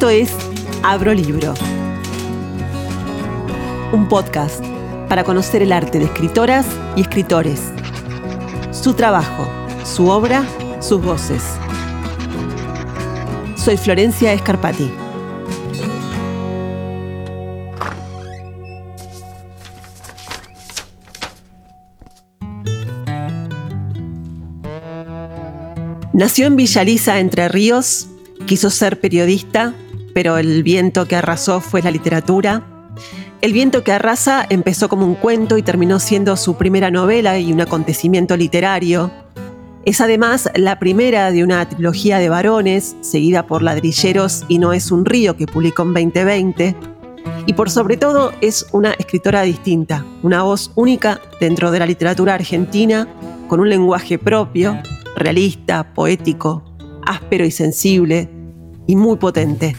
Esto es Abro Libro, un podcast para conocer el arte de escritoras y escritores, su trabajo, su obra, sus voces. Soy Florencia Escarpati. Nació en Villaliza, Entre Ríos, quiso ser periodista, pero el viento que arrasó fue la literatura. El viento que arrasa empezó como un cuento y terminó siendo su primera novela y un acontecimiento literario. Es además la primera de una trilogía de varones, seguida por Ladrilleros y No es un río, que publicó en 2020. Y por sobre todo es una escritora distinta, una voz única dentro de la literatura argentina, con un lenguaje propio, realista, poético, áspero y sensible, y muy potente.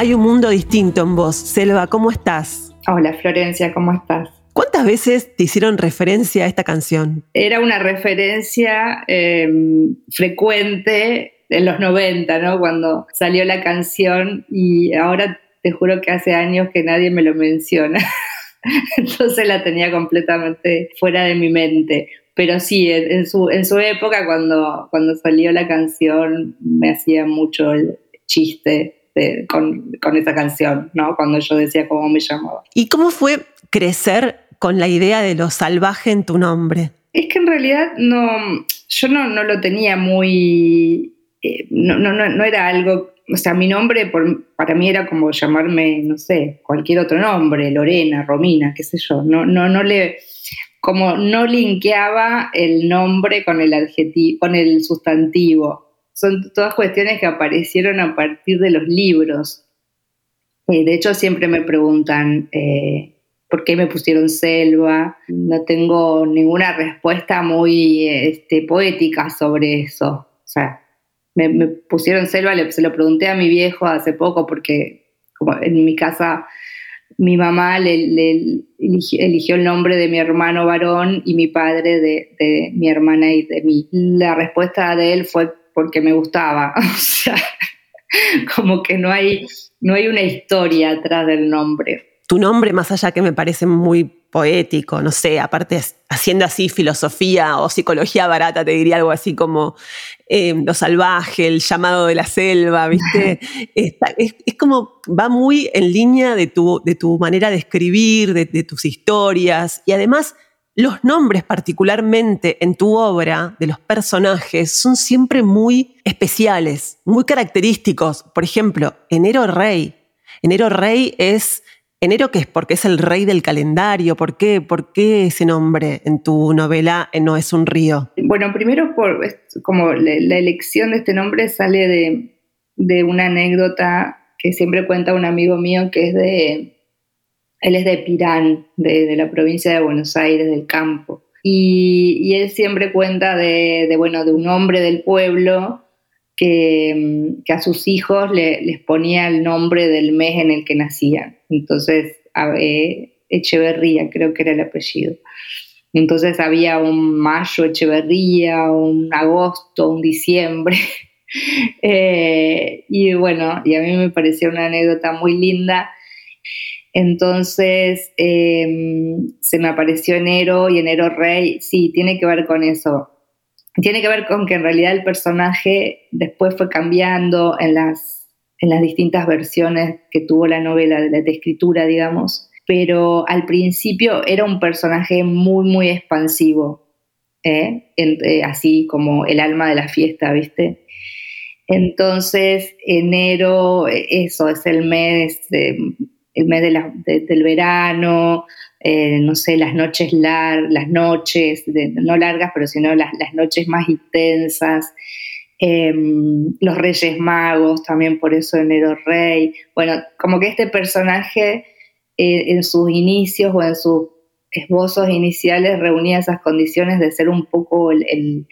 Hay un mundo distinto en vos. Selva, ¿cómo estás? Hola Florencia, ¿cómo estás? ¿Cuántas veces te hicieron referencia a esta canción? Era una referencia em, frecuente en los 90, ¿no? Cuando salió la canción y ahora te juro que hace años que nadie me lo menciona. Entonces la tenía completamente fuera de mi mente pero sí, en su, en su época, cuando, cuando salió la canción, me hacía mucho el chiste con, con, esa canción, ¿no? Cuando yo decía cómo me llamaba. ¿Y cómo fue crecer con la idea de lo salvaje en tu nombre? Es que en realidad no, yo no, no lo tenía muy, eh, no, no, no, era algo, o sea, mi nombre por, para mí era como llamarme, no sé, cualquier otro nombre, Lorena, Romina, qué sé yo, no, no, no le, como no linkeaba el nombre con el adjetivo, con el sustantivo. Son todas cuestiones que aparecieron a partir de los libros. Eh, de hecho, siempre me preguntan eh, por qué me pusieron selva. No tengo ninguna respuesta muy este, poética sobre eso. O sea, me, pusieron selva, se lo pregunté a mi viejo hace poco porque como en mi casa mi mamá le, eligió, el nombre de mi hermano varón y mi padre de, mi hermana y de mí. La respuesta de él fue porque me gustaba. O sea, como que no hay, no hay una historia atrás del nombre tu nombre, más allá que me parece muy poético, no sé, aparte haciendo así filosofía o psicología barata, te diría algo así como eh, lo salvaje, el llamado de la selva, ¿viste? es, como, va muy en línea de tu, de tu manera de escribir, de, de tus historias, y además los nombres particularmente en tu obra de los personajes son siempre muy especiales, muy característicos. Por ejemplo, Enero Rey. Enero Rey es Enero, ¿qué es? Porque es el rey del calendario. ¿Por qué? ¿Por qué ese nombre en tu novela No es un río? Bueno, primero, como la, elección de este nombre sale de, una anécdota que siempre cuenta un amigo mío que es de. Él es de Pirán, de, la provincia de Buenos Aires, del campo. Y, él siempre cuenta de, bueno, de un hombre del pueblo que, a sus hijos les ponía el nombre del mes en el que nacían. Entonces, Echeverría creo que era el apellido. Entonces había un mayo Echeverría, un agosto, un diciembre. Eh, y bueno, y a mí me pareció una anécdota muy linda. Entonces em, se me apareció enero y enero rey. Sí, tiene que ver con eso. Tiene que ver con que en realidad el personaje después fue cambiando en las en las distintas versiones que tuvo la novela de, la escritura, digamos, pero al principio era un personaje muy, muy expansivo, ¿eh? Eh, así como el alma de la fiesta, ¿viste? Entonces, enero, eso es el mes, el mes del verano, eh, no sé, las noches largas, las noches, no largas, pero sino las, las noches más intensas. Em, los Reyes Magos, también por eso Enero Rey. Bueno, como que este personaje eh, en sus inicios o en sus esbozos iniciales reunía esas condiciones de ser un poco el,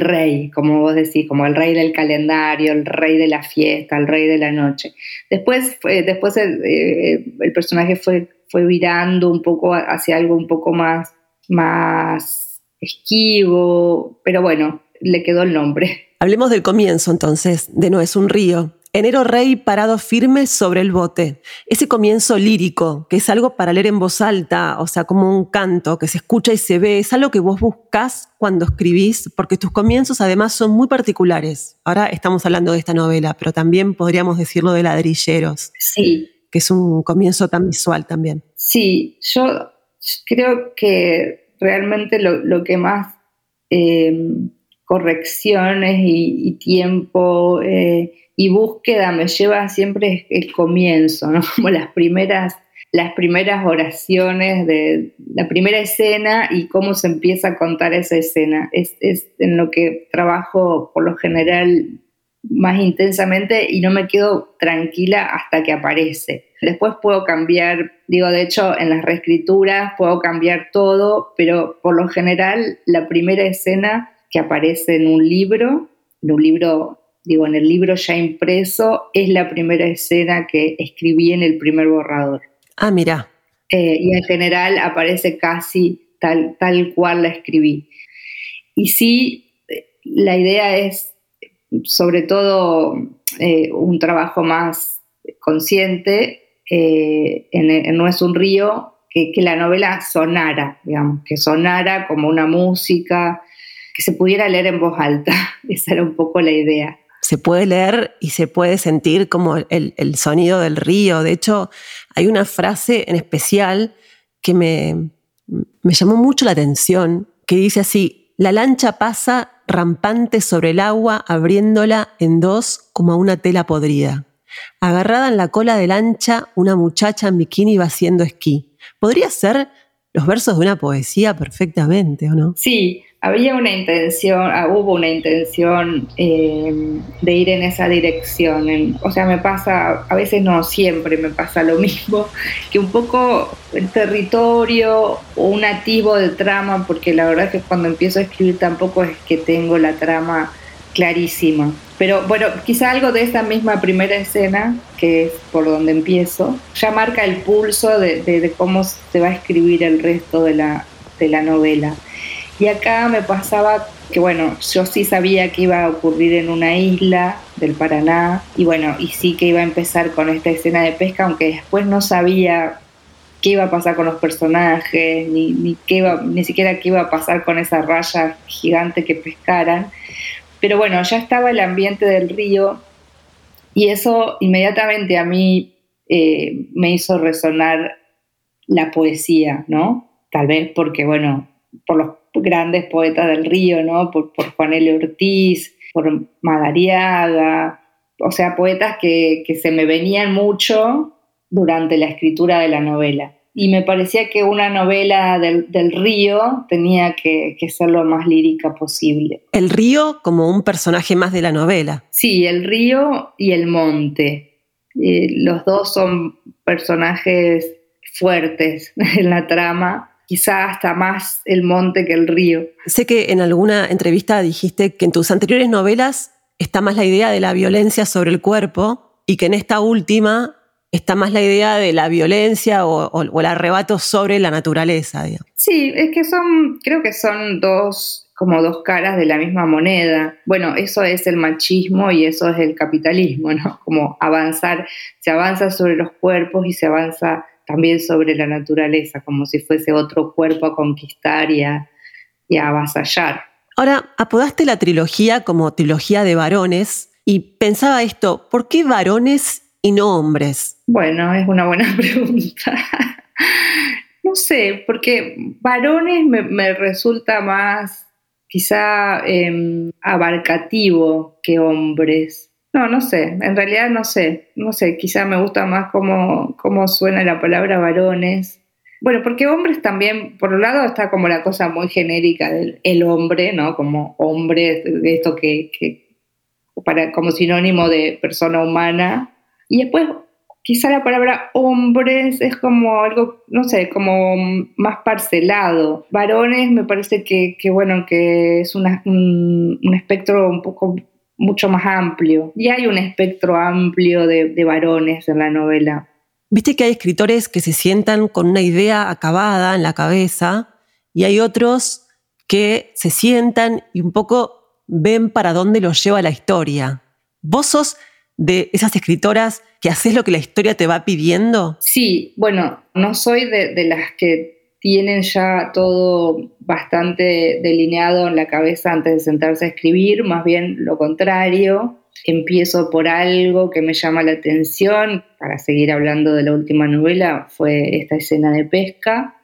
rey, como vos decís, como el rey del calendario, el rey de la fiesta, el rey de la noche. Después, después eh, el, personaje fue, fue virando un poco hacia algo un poco más, más esquivo, pero bueno, le quedó el nombre. Hablemos del comienzo entonces, de No es un río. Enero Rey parado firme sobre el bote. Ese comienzo lírico, que es algo para leer en voz alta, o sea, como un canto que se escucha y se ve, es algo que vos buscás cuando escribís, porque tus comienzos además son muy particulares. Ahora estamos hablando de esta novela, pero también podríamos decirlo de Ladrilleros. Sí. Que es un comienzo tan visual también. Sí, yo creo que realmente lo, que más eh, correcciones y, tiempo... Eh, y búsqueda me lleva siempre el comienzo. Como las primeras, las primeras oraciones de la primera escena y cómo se empieza a contar esa escena. Es, es en lo que trabajo por lo general más intensamente y no me quedo tranquila hasta que aparece. Después puedo cambiar, digo, de hecho en las reescrituras puedo cambiar todo, pero por lo general la primera escena que aparece en un libro, en un libro digo, en el libro ya impreso, es la primera escena que escribí en el primer borrador. Ah, mira. Eh, y en general aparece casi tal, tal cual la escribí. Y sí, la idea es sobre todo eh, un trabajo más consciente, eh, en, No es un río, que, que, la novela sonara, digamos, que sonara como una música, que se pudiera leer en voz alta. Esa era un poco la idea se puede leer y se puede sentir como el, sonido del río. De hecho, hay una frase en especial que me, me llamó mucho la atención, que dice así, la lancha pasa rampante sobre el agua, abriéndola en dos como una tela podrida. Agarrada en la cola de lancha, una muchacha en bikini va haciendo esquí. Podría ser los versos de una poesía perfectamente, ¿o no? Sí, había una intención, ah, hubo una intención em, de ir en esa dirección. o sea, me pasa, a veces no siempre me pasa lo mismo, que un poco el territorio o un atisbo de trama, porque la verdad es que cuando empiezo a escribir tampoco es que tengo la trama clarísima. Pero bueno, quizá algo de esa misma primera escena, que es por donde empiezo, ya marca el pulso de, cómo se va a escribir el resto de la, de la novela. Y acá me pasaba que, bueno, yo sí sabía que iba a ocurrir en una isla del Paraná y bueno, y sí que iba a empezar con esta escena de pesca, aunque después no sabía qué iba a pasar con los personajes, ni, ni, qué iba, ni siquiera qué iba a pasar con esa raya gigante que pescaran. Pero bueno, ya estaba el ambiente del río y eso inmediatamente a mí eh, me hizo resonar la poesía, ¿no? Tal vez porque, bueno, por los grandes poetas del río, ¿no? Por, por Juan L. Ortiz, por Madariaga, o sea, poetas que, se me venían mucho durante la escritura de la novela. Y me parecía que una novela del, río tenía que, ser lo más lírica posible. El río como un personaje más de la novela. Sí, el río y el monte. Eh, los dos son personajes fuertes en la trama quizá hasta más el monte que el río. Sé que en alguna entrevista dijiste que en tus anteriores novelas está más la idea de la violencia sobre el cuerpo y que en esta última está más la idea de la violencia o, el arrebato sobre la naturaleza. Sí, es que son, creo que son dos como dos caras de la misma moneda. Bueno, eso es el machismo y eso es el capitalismo, ¿no? Como avanzar, se avanza sobre los cuerpos y se avanza también sobre la naturaleza, como si fuese otro cuerpo a conquistar y a, avasallar. Ahora, apodaste la trilogía como trilogía de varones y pensaba esto, ¿por qué varones y no hombres? Bueno, es una buena pregunta. no sé, porque varones me, resulta más quizá em, abarcativo que hombres. No, no sé, en realidad no sé, no sé, quizá me gusta más cómo, cómo suena la palabra varones. Bueno, porque hombres también, por un lado está como la cosa muy genérica del el hombre, ¿no? Como hombre, de esto que, que para, como sinónimo de persona humana. Y después quizá la palabra hombres es como algo, no sé, como más parcelado. Varones me parece que, que bueno, que es un, un, espectro un poco mucho más amplio. Y hay un espectro amplio de, varones en la novela. Viste que hay escritores que se sientan con una idea acabada en la cabeza y hay otros que se sientan y un poco ven para dónde los lleva la historia. Vos sos de esas escritoras que haces lo que la historia te va pidiendo? Sí, bueno, no soy de, las que tienen ya todo bastante delineado en la cabeza antes de sentarse a escribir, más bien lo contrario. Empiezo por algo que me llama la atención, para seguir hablando de la última novela, fue esta escena de pesca.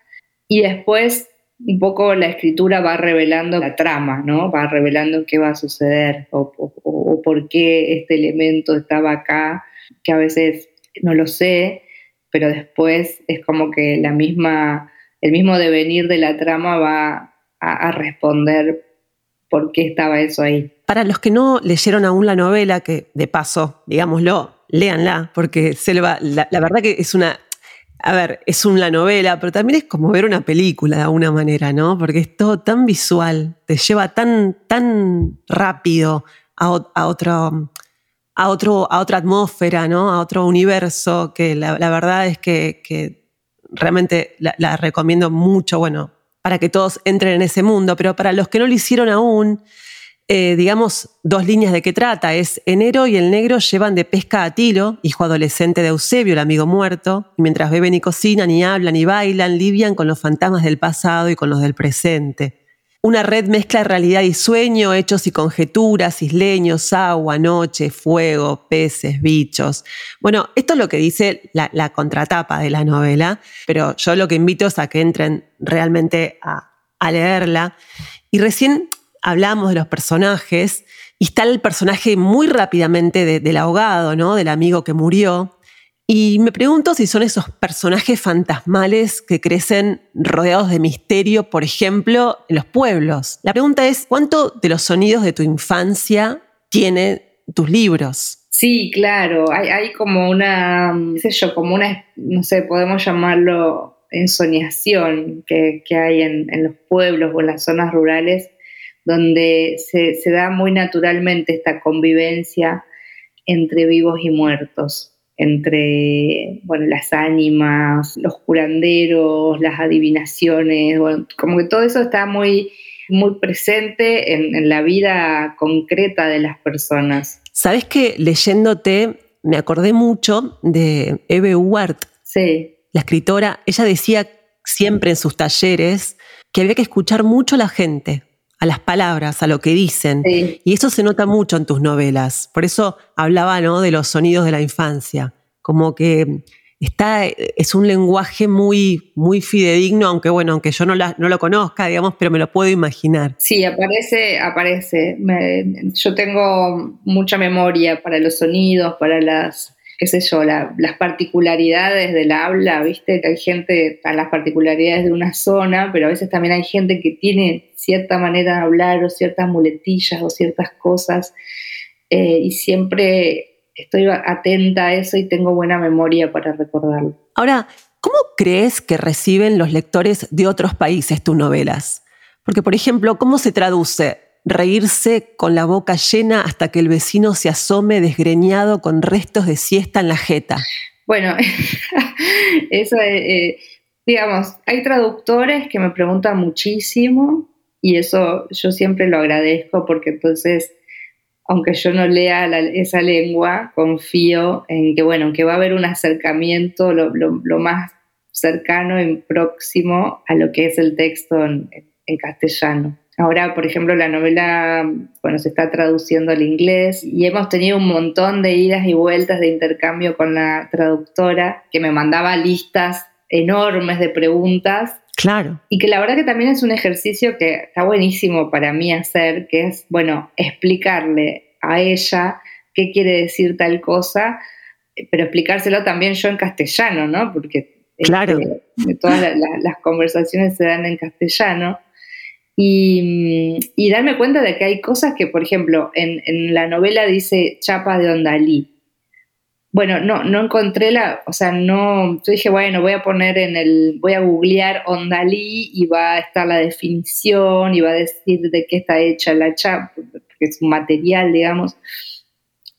Y después un poco la escritura va revelando la trama, ¿no? Va revelando qué va a suceder o, por qué este elemento estaba acá, que a veces no lo sé, pero después es como que la misma, el mismo devenir de la trama va a, responder por qué estaba eso ahí. Para los que no leyeron aún la novela, que de paso, digámoslo, léanla, porque Selva, la verdad que es una a ver, es una novela, pero también es como ver una película de alguna manera, ¿no? Porque es todo tan visual, te lleva tan, tan rápido a, otro, a, otro, a otra atmósfera, ¿no? A otro universo, que la, verdad es que, realmente la, recomiendo mucho, bueno, para que todos entren en ese mundo, pero para los que no lo hicieron aún, eh, digamos, dos líneas de qué trata. Es Enero y el Negro llevan de pesca a Tilo, hijo adolescente de Eusebio, el amigo muerto, y mientras beben y cocinan y hablan y bailan, lidian con los fantasmas del pasado y con los del presente. Una red mezcla realidad y sueño, hechos y conjeturas, isleños, agua, noche, fuego, peces, bichos. Bueno, esto es lo que dice la, contratapa de la novela, pero yo lo que invito es a que entren realmente a, leerla. Y recién hablamos de los personajes y está el personaje muy rápidamente del ahogado, ¿no? Del amigo que murió. Y me pregunto si son esos personajes fantasmales que crecen rodeados de misterio, por ejemplo, en los pueblos. La pregunta es, ¿cuánto de los sonidos de tu infancia tiene tus libros? Sí, claro, hay, como una, qué sé yo, como una, no sé, podemos llamarlo ensoñación que, hay en, los pueblos o en las zonas rurales donde se, da muy naturalmente esta convivencia entre vivos y muertos, entre bueno, las ánimas, los curanderos, las adivinaciones, como que todo eso está muy, muy presente en, la vida concreta de las personas. Sabes que leyéndote me acordé mucho de Eve Uart, sí. la escritora. Ella decía siempre en sus talleres que había que escuchar mucho a la gente, a las palabras, a lo que dicen. Y eso se nota mucho en tus novelas. Por eso hablaba ¿no? de los sonidos de la infancia. Como que está, es un lenguaje muy, muy fidedigno, aunque bueno, aunque yo no, no lo conozca, digamos, pero me lo puedo imaginar. Sí, aparece, aparece. yo tengo mucha memoria para los sonidos, para las qué sé yo, las particularidades del habla, ¿viste? Que hay gente, a las particularidades de una zona, pero a veces también hay gente que tiene cierta manera de hablar o ciertas muletillas o ciertas cosas eh, y siempre estoy atenta a eso y tengo buena memoria para recordarlo. Ahora, ¿cómo crees que reciben los lectores de otros países tus novelas? Porque, por ejemplo, ¿cómo se traduce reírse con la boca llena hasta que el vecino se asome desgreñado con restos de siesta en la jeta. Bueno, eso, eh, digamos, hay traductores que me preguntan muchísimo y eso yo siempre lo agradezco porque entonces, aunque yo no lea esa lengua, confío en que, bueno, que va a haber un acercamiento lo, más cercano y próximo a lo que es el texto en castellano. Ahora, por ejemplo, la novela, bueno, se está traduciendo al inglés y hemos tenido un montón de idas y vueltas de intercambio con la traductora que me mandaba listas enormes de preguntas. Claro. Y que la verdad que también es un ejercicio que está buenísimo para mí hacer, que es, bueno, explicarle a ella qué quiere decir tal cosa, pero explicárselo también yo en castellano, ¿no? Porque claro. Este, todas las conversaciones se dan en castellano. Y, darme cuenta de que hay cosas que, por ejemplo, en, la novela dice chapa de Ondalí. Bueno, no, no encontré la, o sea, no, yo dije, bueno, voy a poner en el, voy a googlear Ondalí y va a estar la definición y va a decir de qué está hecha la chapa, porque es un material, digamos,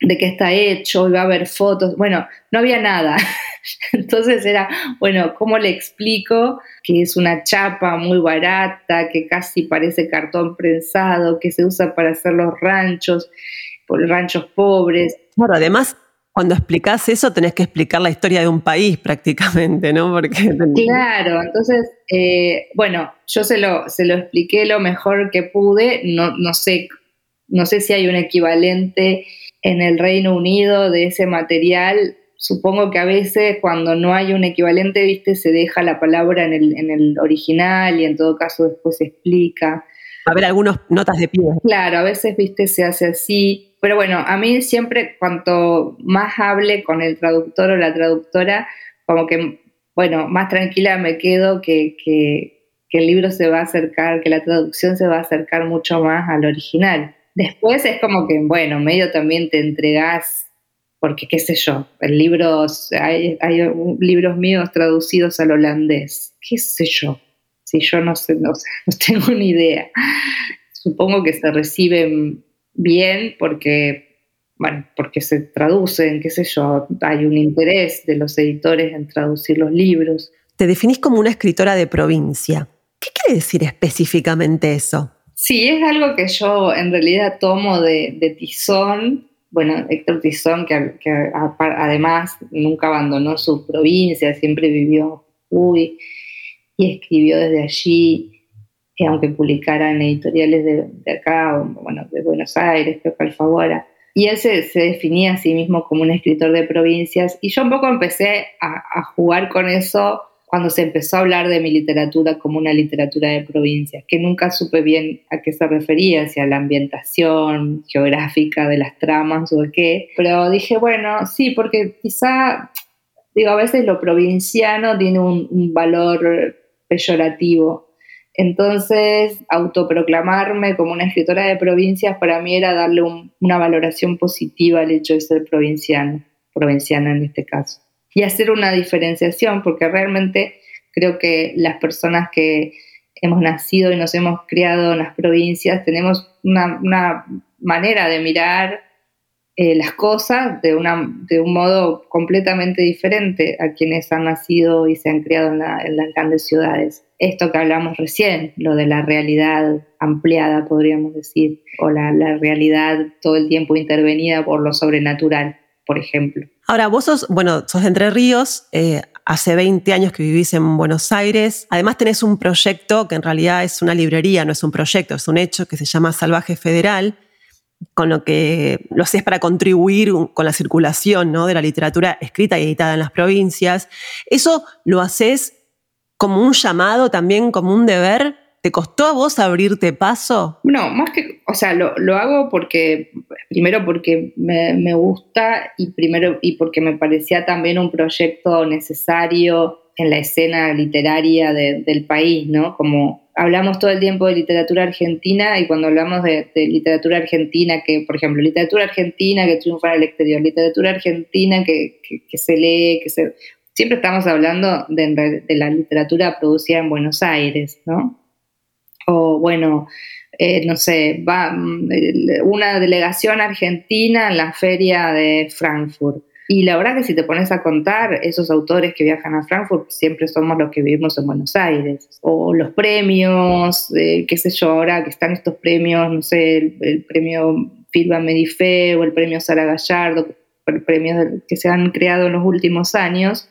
de qué está hecho, va a haber fotos. Bueno, no había nada. Entonces era, bueno, ¿cómo le explico que es una chapa muy barata, que casi parece cartón prensado, que se usa para hacer los ranchos, ranchos pobres? Bueno, además, cuando explicás eso, tenés que explicar la historia de un país prácticamente, ¿no? Porque... Claro, entonces, eh, bueno, yo se lo, se lo expliqué lo mejor que pude, no, no, sé, no sé si hay un equivalente en el Reino Unido de ese material. Supongo que a veces cuando no hay un equivalente, viste, se deja la palabra en el, en el original y en todo caso después se explica. A ver, algunas notas de pie. Claro, a veces, viste, se hace así. Pero bueno, a mí siempre, cuanto más hable con el traductor o la traductora, como que, bueno, más tranquila me quedo que, que, el libro se va a acercar, que la traducción se va a acercar mucho más al original. Después es como que, bueno, medio también te entregás, porque qué sé yo, el hay, hay libros míos traducidos al holandés, qué sé yo, si yo no sé, no, no tengo ni idea. Supongo que se reciben bien porque, bueno, porque se traducen, qué sé yo, hay un interés de los editores en traducir los libros. Te definís como una escritora de provincia. ¿Qué quiere decir específicamente eso? Sí, es algo que yo en realidad tomo de, Tizón, bueno, Héctor Tizón, que, que, además nunca abandonó su provincia, siempre vivió uy, y escribió desde allí aunque publicara en editoriales de, acá, bueno, de Buenos Aires, creo que Alfaguara. Y él se, definía a sí mismo como un escritor de provincias. Y yo un poco empecé a, jugar con eso cuando se empezó a hablar de mi literatura como una literatura de provincias, que nunca supe bien a qué se refería, si a la ambientación geográfica de las tramas o qué. Pero dije, bueno, sí, porque quizá, digo, a veces lo provinciano tiene un valor peyorativo entonces, autoproclamarme como una escritora de provincias para mí era darle una valoración positiva al hecho de ser provinciano, provinciana en este caso. Y hacer una diferenciación, porque realmente creo que las personas que hemos nacido y nos hemos criado en las provincias tenemos una, manera de mirar eh, las cosas de, una, de un modo completamente diferente a quienes han nacido y se han criado en, las grandes ciudades. Esto que hablamos recién, lo de la realidad ampliada, podríamos decir, o la, realidad todo el tiempo intervenida por lo sobrenatural, ejemplo. Ahora, vos sos, bueno, sos de Entre Ríos, eh, hace 20 años que vivís en Buenos Aires. Además tenés un proyecto que en realidad es una librería, no es un proyecto, es un hecho que se llama Salvaje Federal, con lo que lo haces para contribuir con la circulación ¿no? de la literatura escrita y editada en las provincias. ¿Eso lo haces como un llamado, también como un deber? ¿Te costó a vos abrirte paso? No, más que, o sea, lo, hago porque, primero porque me, gusta y primero y porque me parecía también un proyecto necesario en la escena literaria del país, ¿no? Como hablamos todo el tiempo de literatura argentina y cuando hablamos de, literatura argentina, que por ejemplo, literatura argentina que triunfa en el exterior, literatura argentina que, se lee, que se... Siempre estamos hablando de, la literatura producida en Buenos Aires, ¿no? O bueno, eh, no sé, va mm, una delegación argentina en la feria de Frankfurt y la verdad que si te pones a contar, esos autores que viajan a Frankfurt siempre somos los que vivimos en Buenos Aires. O los premios, eh, qué sé yo, ahora que están estos premios, no sé, el, premio Filba Medife o el premio Sara Gallardo, premios que se han creado en los últimos años.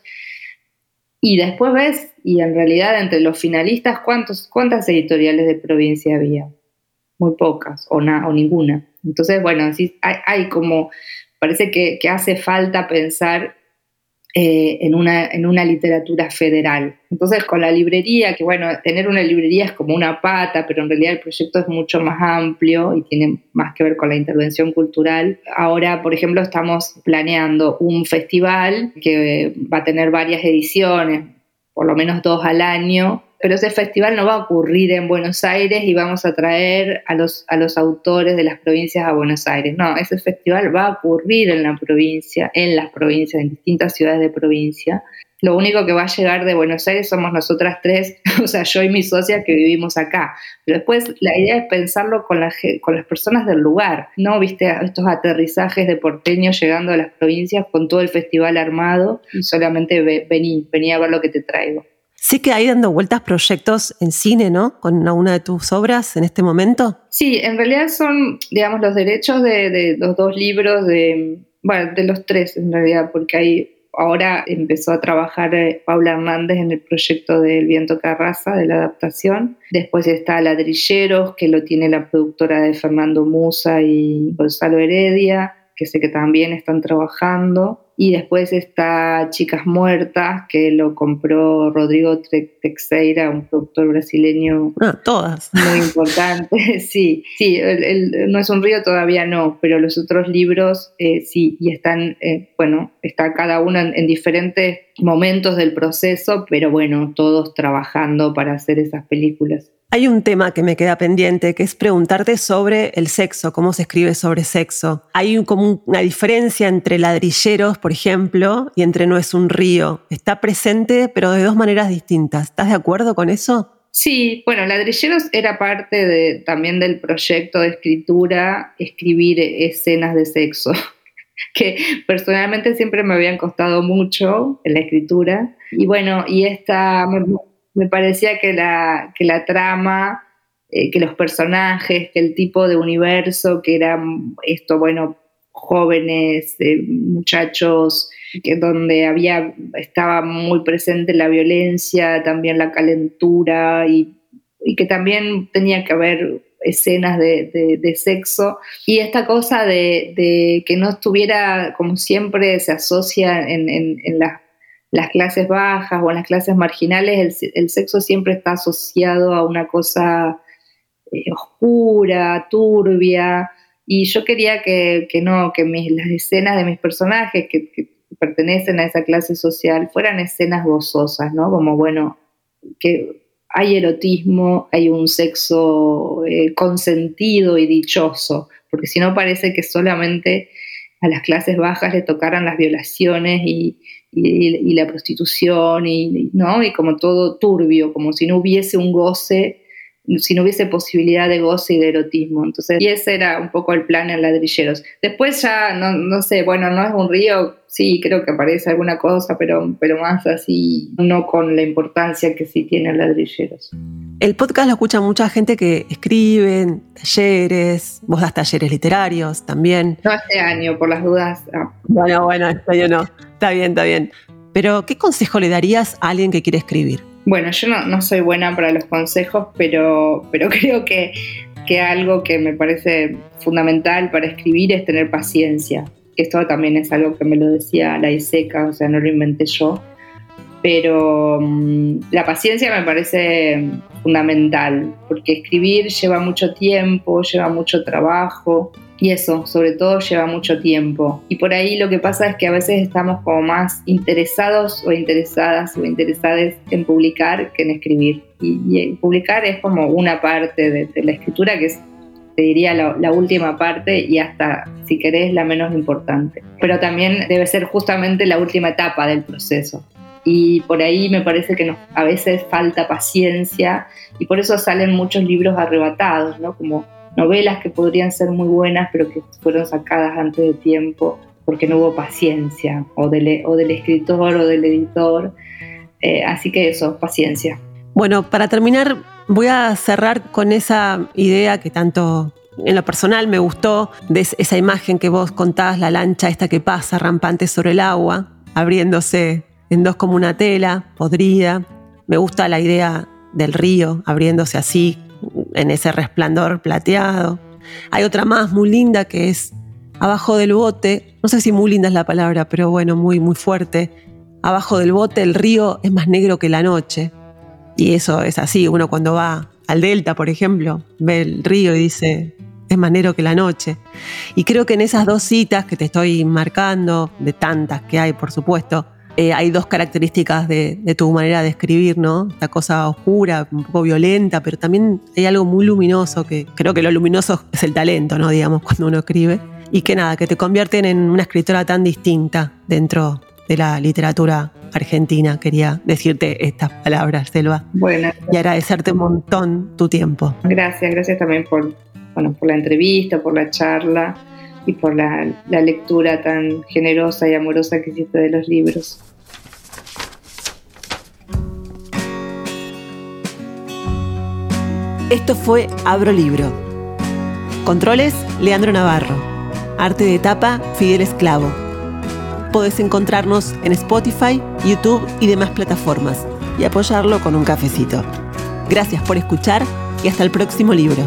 Y después ves, y en realidad entre los finalistas, ¿cuántos, ¿cuántas editoriales de provincia había? Muy pocas, o, o ninguna. Entonces, bueno, hay como parece que, hace falta pensar eh, en, una, en una literatura federal. Entonces, con la librería, que bueno, tener una librería es como una pata, pero en realidad el proyecto es mucho más amplio y tiene más que ver con la intervención cultural. Ahora, por ejemplo, estamos planeando un festival que va a tener varias ediciones, por lo menos dos al año, pero ese festival no va a ocurrir en Buenos Aires y vamos a traer a los, a los autores de las provincias a Buenos Aires. No, ese festival va a ocurrir en la provincia, en las provincias, en distintas ciudades de provincia. Lo único que va a llegar de Buenos Aires somos nosotras tres, o sea, yo y mi socia que vivimos acá. Pero después la idea es pensarlo con, la, con las personas del lugar, ¿no? Viste estos aterrizajes de porteños llegando a las provincias con todo el festival armado y solamente vení, vení a ver lo que te traigo. Sí que hay dando vueltas proyectos en cine, ¿no? Con una de tus obras en este momento. Sí, en realidad son, digamos, los derechos de, los dos libros de, bueno, de los tres en realidad, porque hay ahora empezó a trabajar eh, Paula Hernández en el proyecto del Viento Carraza, de la adaptación. Después está Ladrilleros, que lo tiene la productora de Fernando Musa y Gonzalo Heredia, que sé que también están trabajando. Y después está Chicas Muertas, que lo compró Rodrigo Texeira, un productor brasileño. Ah, todas. Muy importante, sí. Sí, el, No es un río todavía no, pero los otros libros eh, sí, y están, eh, bueno, está cada uno en diferentes momentos del proceso, pero bueno, todos trabajando para hacer esas películas. Hay un tema que me queda pendiente, que es preguntarte sobre el sexo, cómo se escribe sobre sexo. Hay como una diferencia entre ladrilleros, por ejemplo, y entre no es un río. Está presente, pero de dos maneras distintas. ¿Estás de acuerdo con eso? Sí, bueno, Ladrilleros era parte de, también del proyecto de escritura, escribir escenas de sexo, que personalmente siempre me habían costado mucho en la escritura. Y bueno, y esta me parecía que la, que la trama, eh, que los personajes, que el tipo de universo, que era esto, bueno, jóvenes, eh, muchachos, que donde había, estaba muy presente la violencia, también la calentura y, que también tenía que haber escenas de, sexo. Y esta cosa de, que no estuviera, como siempre se asocia en, en, en las las clases bajas o en las clases marginales el, sexo siempre está asociado a una cosa eh, oscura, turbia, y yo quería que, no, que las escenas de mis personajes que, pertenecen a esa clase social fueran escenas gozosas, ¿no? Como, bueno, que hay erotismo, hay un sexo eh, consentido y dichoso, porque si no parece que solamente a las clases bajas le tocaran las violaciones y, y, la prostitución y, ¿no? y como todo turbio, como si no hubiese un goce, si no hubiese posibilidad de goce y de erotismo. Entonces, y ese era un poco el plan en ladrilleros. Después ya, no, no sé, bueno, no es un río, sí, creo que aparece alguna cosa, pero, pero más así, no con la importancia que sí tiene ladrilleros. El podcast lo escucha mucha gente que escribe, talleres, vos das talleres literarios también. No este año, por las dudas. Bueno, bueno, este año no. Está bien, está bien. Pero, ¿qué consejo le darías a alguien que quiere escribir? Bueno, yo no, soy buena para los consejos, pero, pero creo que, que algo que me parece fundamental para escribir es tener paciencia. Esto también es algo que me lo decía la Iseca, o sea, no lo inventé yo. Pero mm, la paciencia me parece fundamental, porque escribir lleva mucho tiempo, lleva mucho trabajo, y eso, sobre todo, lleva mucho tiempo. Y por ahí lo que pasa es que a veces estamos como más interesados o interesadas o interesadas en publicar que en escribir. Y, publicar es como una parte de, la escritura que es, te diría, la, última parte y hasta, si querés, la menos importante. Pero también debe ser justamente la última etapa del proceso. Y por ahí me parece que a veces falta paciencia y por eso salen muchos libros arrebatados, ¿no? Como novelas que podrían ser muy buenas, pero que fueron sacadas antes de tiempo porque no hubo paciencia, o del, o del escritor o del editor. Eh, así que eso, paciencia. Bueno, para terminar, voy a cerrar con esa idea que tanto en lo personal me gustó, de esa imagen que vos contás, la lancha esta que pasa rampante sobre el agua, abriéndose en dos como una tela, podrida. Me gusta la idea del río abriéndose así, en ese resplandor plateado. Hay otra más muy linda que es abajo del bote, no sé si muy linda es la palabra, pero bueno, muy, muy fuerte. Abajo del bote el río es más negro que la noche. Y eso es así, uno cuando va al delta, por ejemplo, ve el río y dice, es más negro que la noche. Y creo que en esas dos citas que te estoy marcando, de tantas que hay, por supuesto, eh, hay dos características de, tu manera de escribir, ¿no? Esta cosa oscura, un poco violenta, pero también hay algo muy luminoso, que creo que lo luminoso es el talento, ¿no? Digamos, cuando uno escribe. Y que nada, que te convierten en una escritora tan distinta dentro de la literatura argentina. Quería decirte estas palabras, Selva. Bueno. Y agradecerte un montón tu tiempo. Gracias, gracias también por, bueno, por la entrevista, por la charla y por la, lectura tan generosa y amorosa que hiciste de los libros. Esto fue Abro Libro. Controles, Leandro Navarro. Arte de tapa, Fidel Esclavo. Podés encontrarnos en Spotify, YouTube y demás plataformas y apoyarlo con un cafecito. Gracias por escuchar y hasta el próximo libro.